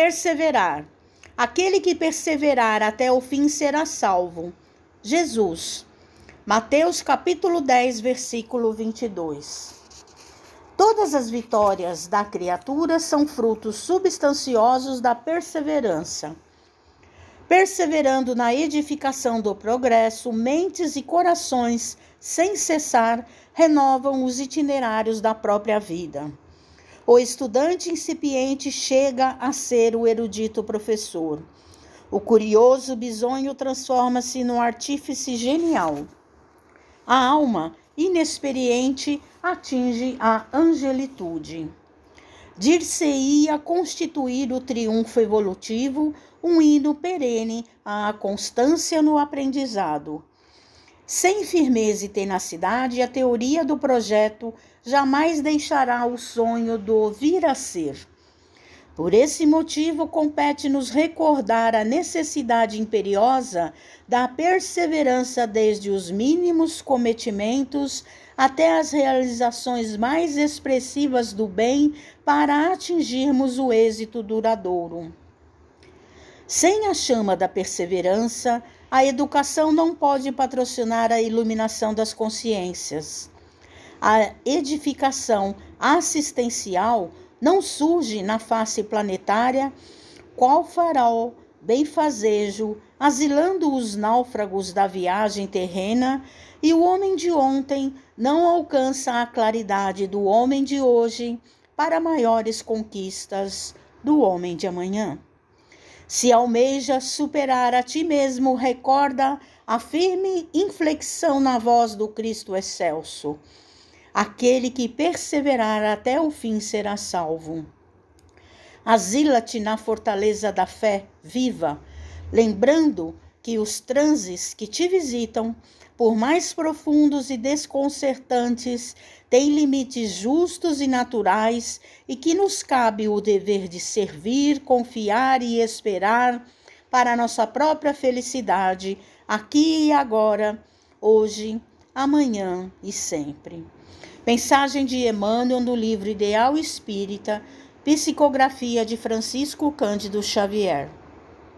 Perseverar. Aquele que perseverar até o fim será salvo. Jesus. Mateus capítulo 10, versículo 22. Todas as vitórias da criatura são frutos substanciosos da perseverança. Perseverando na edificação do progresso, mentes e corações, sem cessar, renovam os itinerários da própria vida. O estudante incipiente chega a ser o erudito professor. O curioso bisonho transforma-se num artífice genial. A alma inexperiente atinge a angelitude. Dir-se-ia constituir o triunfo evolutivo um hino perene à constância no aprendizado. Sem firmeza e tenacidade, a teoria do projeto jamais deixará o sonho do vir a ser. Por esse motivo, compete-nos recordar a necessidade imperiosa da perseverança desde os mínimos cometimentos até as realizações mais expressivas do bem para atingirmos o êxito duradouro. Sem a chama da perseverança, a educação não pode patrocinar a iluminação das consciências. A edificação assistencial não surge na face planetária qual farol benfazejo, asilando os náufragos da viagem terrena, e o homem de ontem não alcança a claridade do homem de hoje para maiores conquistas do homem de amanhã. Se almeja superar a ti mesmo, recorda a firme inflexão na voz do Cristo excelso. Aquele que perseverar até o fim será salvo. Asila-te na fortaleza da fé viva, lembrando que os transes que te visitam, por mais profundos e desconcertantes, têm limites justos e naturais e que nos cabe o dever de servir, confiar e esperar para nossa própria felicidade, aqui e agora, hoje, amanhã e sempre. Mensagem de Emmanuel no livro Ideal Espírita, psicografia de Francisco Cândido Xavier.